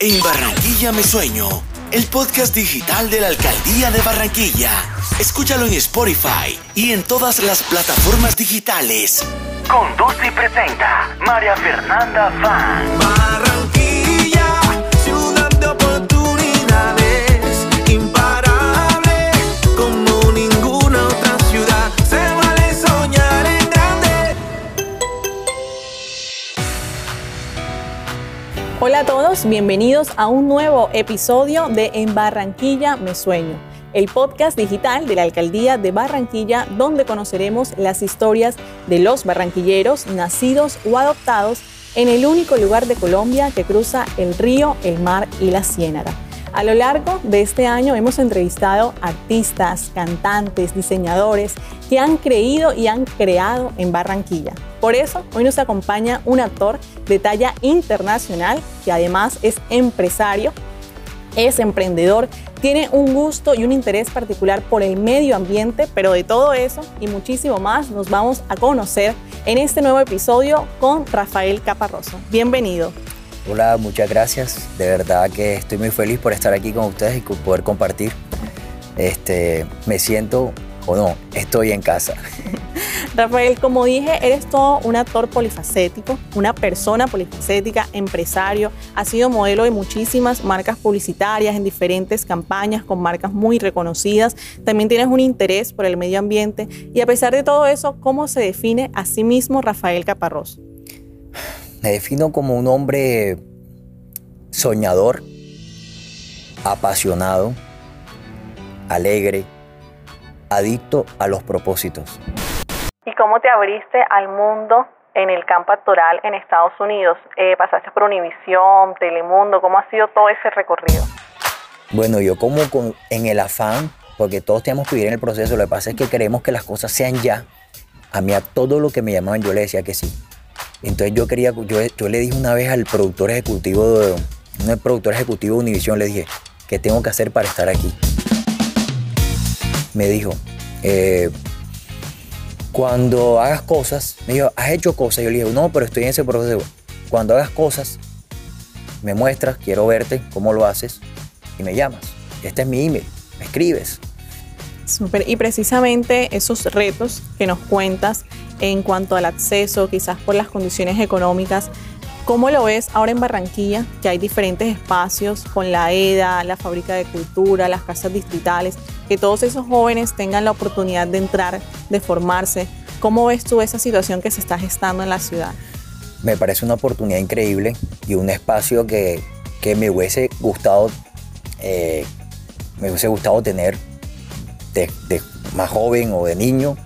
En Barranquilla me sueño, el podcast digital de la Alcaldía de Barranquilla. Escúchalo en Spotify y en todas las plataformas digitales. Conduce y presenta María Fernanda Fan. Bienvenidos a un nuevo episodio de En Barranquilla Me Sueño, el podcast digital de la Alcaldía de Barranquilla donde conoceremos las historias de los barranquilleros nacidos o adoptados en el único lugar de Colombia que cruza el río, el mar y la ciénaga. A lo largo de este año hemos entrevistado artistas, cantantes, diseñadores que han creído y han creado en Barranquilla. Por eso, hoy nos acompaña un actor de talla internacional que además es empresario, es emprendedor, tiene un gusto y un interés particular por el medio ambiente, pero de todo eso y muchísimo más nos vamos a conocer en este nuevo episodio con Rafael Caparroso. Bienvenido. Hola, muchas gracias. De verdad que estoy muy feliz por estar aquí con ustedes y poder compartir. Este, me siento, o no, estoy en casa. Rafael, como dije, eres todo un actor polifacético, una persona polifacética, empresario, has sido modelo de muchísimas marcas publicitarias en diferentes campañas con marcas muy reconocidas, también tienes un interés por el medio ambiente y a pesar de todo eso, ¿cómo se define a sí mismo Rafael Caparrós? Me defino como un hombre soñador, apasionado, alegre, adicto a los propósitos. ¿Y cómo te abriste al mundo en el campo actoral en Estados Unidos? Eh, ¿Pasaste por Univisión, Telemundo? ¿Cómo ha sido todo ese recorrido? Bueno, yo como con- en el afán, porque todos tenemos que vivir en el proceso, lo que pasa es que queremos que las cosas sean ya. A mí a todo lo que me llamaban yo le decía que sí. Entonces yo quería, yo, yo le dije una vez al productor ejecutivo, de, un productor ejecutivo de Univision, le dije, ¿qué tengo que hacer para estar aquí? Me dijo, eh, cuando hagas cosas, me dijo, ¿has hecho cosas? Yo le dije, no, pero estoy en ese proceso. Cuando hagas cosas, me muestras, quiero verte, cómo lo haces, y me llamas. Este es mi email, me escribes. Y precisamente esos retos que nos cuentas en cuanto al acceso, quizás por las condiciones económicas, ¿cómo lo ves ahora en Barranquilla, que hay diferentes espacios con la EDA, la Fábrica de Cultura, las casas distritales, que todos esos jóvenes tengan la oportunidad de entrar, de formarse? ¿Cómo ves tú esa situación que se está gestando en la ciudad? Me parece una oportunidad increíble y un espacio que, que me hubiese gustado, eh, me hubiese gustado tener de, más joven o de niño.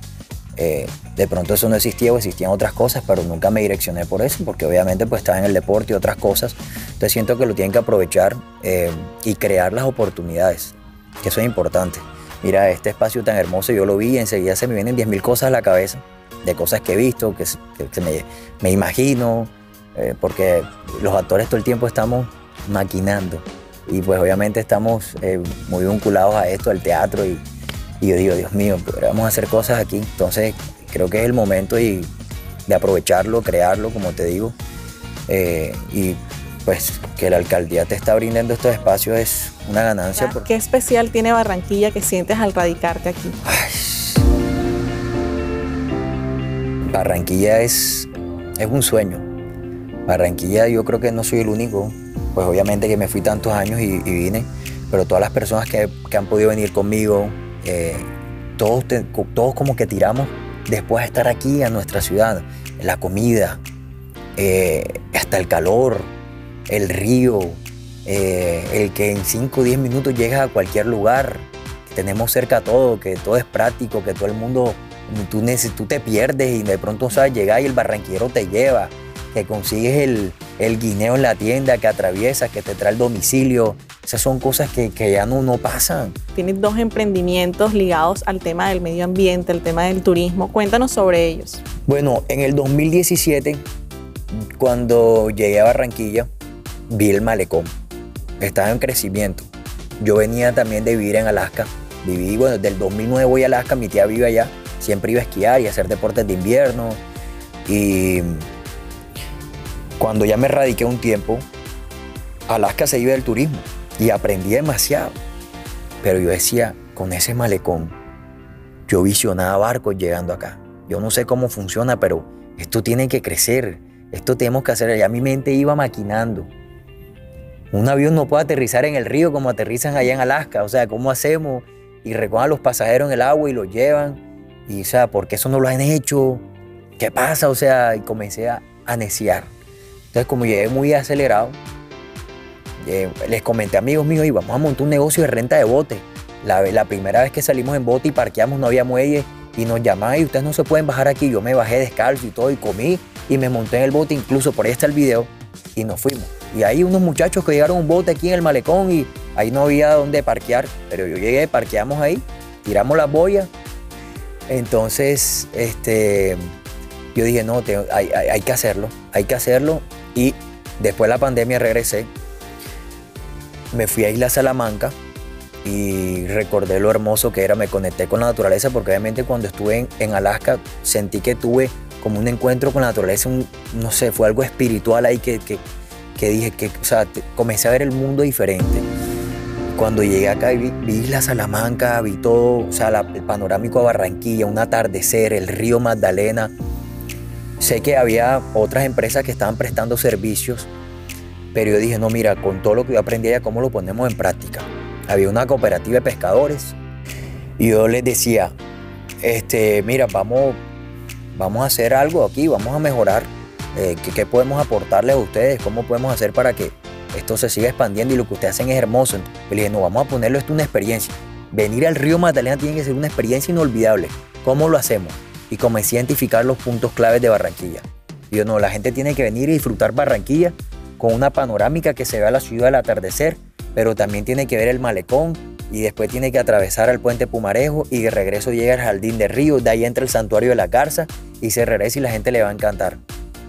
Eh, de pronto eso no existía o existían otras cosas, pero nunca me direccioné por eso, porque obviamente pues estaba en el deporte y otras cosas. Entonces siento que lo tienen que aprovechar eh, y crear las oportunidades, que eso es importante. Mira, este espacio tan hermoso yo lo vi y enseguida se me vienen 10.000 cosas a la cabeza, de cosas que he visto, que, me, me imagino, eh, porque los actores todo el tiempo estamos maquinando y pues obviamente estamos eh, muy vinculados a esto, al teatro y, yo digo, Dios mío, podríamos hacer cosas aquí. Entonces creo que es el momento y, de aprovecharlo, crearlo, como te digo. Eh, y pues que la alcaldía te está brindando estos espacios es una ganancia. porque- ¿Qué especial tiene Barranquilla que sientes al radicarte aquí? Barranquilla es, es un sueño. Barranquilla yo creo que no soy el único, pues obviamente que me fui tantos años y, y vine, pero todas las personas que, que han podido venir conmigo, eh, todos, te- todos como que tiramos después de estar aquí a nuestra ciudad, la comida, eh, hasta el calor, el río, eh, el que en 5 o 10 minutos llegas a cualquier lugar, que tenemos cerca todo, que todo es práctico, que todo el mundo, tú, tú te pierdes y de pronto sabes llegar y el barranquero te lleva, que consigues el, el guineo en la tienda, que atraviesas, que te trae el domicilio. Esas son cosas que, que ya no, no pasan. Tienes dos emprendimientos ligados al tema del medio ambiente, al tema del turismo. Cuéntanos sobre ellos. Bueno, en el 2017, cuando llegué a Barranquilla, vi el malecón. Estaba en crecimiento. Yo venía también de vivir en Alaska. Viví, bueno, desde el 2009 voy a Alaska, mi tía vive allá. Siempre iba a esquiar y a hacer deportes de invierno. Y cuando ya me radiqué un tiempo, Alaska se vive del turismo y aprendí demasiado. Pero yo decía, con ese malecón, yo visionaba barcos llegando acá. Yo no sé cómo funciona, pero esto tiene que crecer. Esto tenemos que hacer. Ya mi mente iba maquinando. Un avión no puede aterrizar en el río como aterrizan allá en Alaska. O sea, ¿cómo hacemos? Y recojan a los pasajeros en el agua y los llevan. Y, o sea, ¿por qué eso no lo han hecho? ¿Qué pasa? O sea, y comencé a, a neciar. Entonces, como llegué muy acelerado, eh, les comenté a amigos míos, y vamos a montar un negocio de renta de bote. La, la primera vez que salimos en bote y parqueamos no había muelle y nos llamaban y ustedes no se pueden bajar aquí. Yo me bajé descalzo y todo y comí y me monté en el bote, incluso por ahí está el video y nos fuimos. Y ahí unos muchachos que llegaron un bote aquí en el malecón y ahí no había dónde parquear, pero yo llegué, parqueamos ahí, tiramos las boyas. Entonces, este, yo dije, no, hay, hay que hacerlo, hay que hacerlo. Y después de la pandemia regresé, me fui a Isla Salamanca y recordé lo hermoso que era, me conecté con la naturaleza porque obviamente cuando estuve en, Alaska sentí que tuve como un encuentro con la naturaleza, un- no sé, fue algo espiritual ahí que, que dije que, o sea, comencé a ver el mundo diferente. Cuando llegué acá vi, vi Isla Salamanca, vi todo, o sea, la- el panorámico de Barranquilla, un atardecer, el río Magdalena. Sé que había otras empresas que estaban prestando servicios, pero yo dije, no, mira, con todo lo que yo aprendí allá, ¿cómo lo ponemos en práctica? Había una cooperativa de pescadores y yo les decía, este, mira, vamos, vamos a hacer algo aquí, vamos a mejorar. Eh, ¿qué, podemos aportarles a ustedes? ¿Cómo podemos hacer para que esto se siga expandiendo y lo que ustedes hacen es hermoso? Entonces, le dije, no, vamos a ponerlo esto una experiencia. Venir al río Magdalena tiene que ser una experiencia inolvidable. ¿Cómo lo hacemos? Y comencé a identificar los puntos claves de Barranquilla. Y yo, no, la gente tiene que venir y disfrutar Barranquilla con una panorámica que se vea la ciudad al atardecer, pero también tiene que ver el malecón y después tiene que atravesar al puente Pumarejo y de regreso llega al jardín de río, de ahí entra el santuario de la Garza y se regresa y la gente le va a encantar.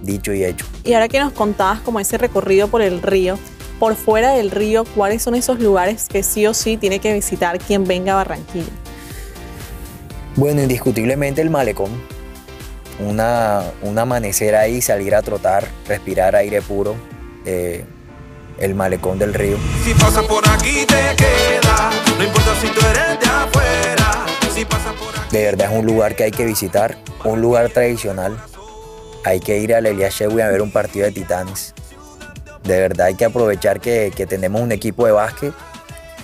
Dicho y hecho. Y ahora que nos contabas como ese recorrido por el río, por fuera del río, ¿cuáles son esos lugares que sí o sí tiene que visitar quien venga a Barranquilla? Bueno, indiscutiblemente el malecón. Una, un amanecer ahí, salir a trotar, respirar aire puro, eh, el malecón del río. Si pasas por aquí te quedas, no importa si tú eres de afuera. Si pasas por aquí. De verdad es un lugar que hay que visitar, un lugar tradicional. Hay que ir al Elias Shewi a ver un partido de titanes. De verdad hay que aprovechar que, que tenemos un equipo de básquet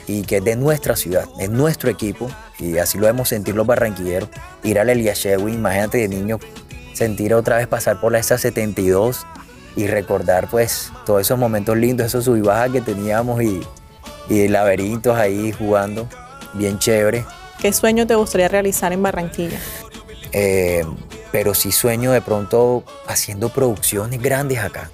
y que es de nuestra ciudad, es nuestro equipo y así lo debemos sentir los barranquilleros. Ir al Elias Shewi, imagínate de niño sentir otra vez pasar por la esa 72 y recordar pues todos esos momentos lindos, esos sub y bajas que teníamos y, y laberintos ahí jugando, bien chévere. ¿Qué sueño te gustaría realizar en Barranquilla? Eh, pero sí sueño de pronto haciendo producciones grandes acá.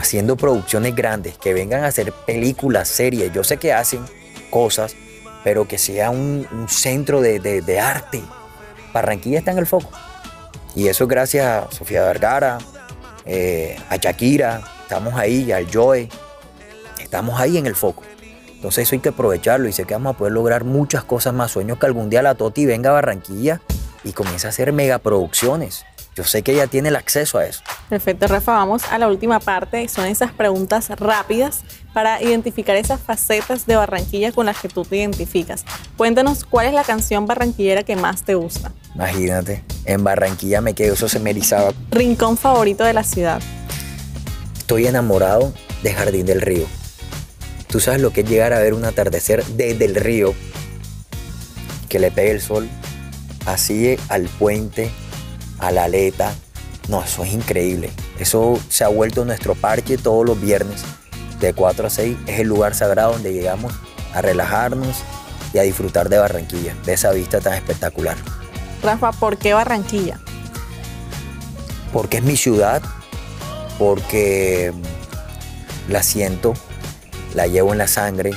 Haciendo producciones grandes, que vengan a hacer películas, series. Yo sé que hacen cosas, pero que sea un, centro de, arte. Barranquilla está en el foco. Y eso es gracias a Sofía Vergara, eh, a Shakira, estamos ahí, al Joe. Estamos ahí en el foco. Entonces eso hay que aprovecharlo y sé que vamos a poder lograr muchas cosas más. Sueño que algún día la Toti venga a Barranquilla y comience a hacer megaproducciones. Yo sé que ella tiene el acceso a eso. Perfecto, Rafa, vamos a la última parte. Son esas preguntas rápidas para identificar esas facetas de Barranquilla con las que tú te identificas. Cuéntanos cuál es la canción barranquillera que más te gusta. Imagínate, en Barranquilla me quedo, eso se me erizaba. Rincón favorito de la ciudad. Estoy enamorado de Jardín del Río. Tú sabes lo que es llegar a ver un atardecer desde el río, que le pegue el sol, así al puente, a la aleta. No, eso es increíble. Eso se ha vuelto nuestro parque todos los viernes, de 4 a 6. Es el lugar sagrado donde llegamos a relajarnos y a disfrutar de Barranquilla, de esa vista tan espectacular. Rafa, ¿por qué Barranquilla? porque es mi ciudad, porque la siento, la llevo en la sangre,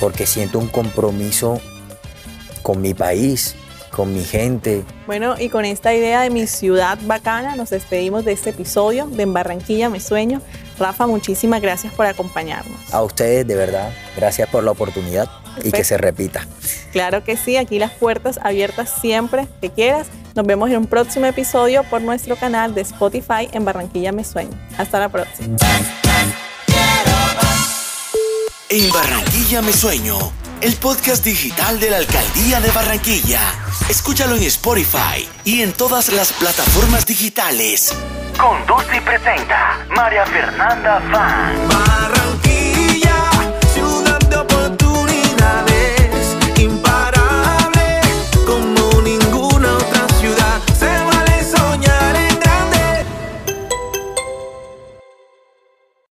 porque siento un compromiso con mi país, con mi gente. Bueno, y con esta idea de mi ciudad bacana, nos despedimos de este episodio de En Barranquilla Me Sueño. Rafa, muchísimas gracias por acompañarnos. A ustedes, de verdad, gracias por la oportunidad. y que se repita. Claro que sí, aquí las puertas abiertas siempre que quieras. Nos vemos en un próximo episodio por nuestro canal de Spotify en Barranquilla Me Sueño. Hasta la próxima. En Barranquilla Me Sueño, el podcast digital de la Alcaldía de Barranquilla. Escúchalo en Spotify y en todas las plataformas digitales. Conduce y presenta María Fernanda Fan.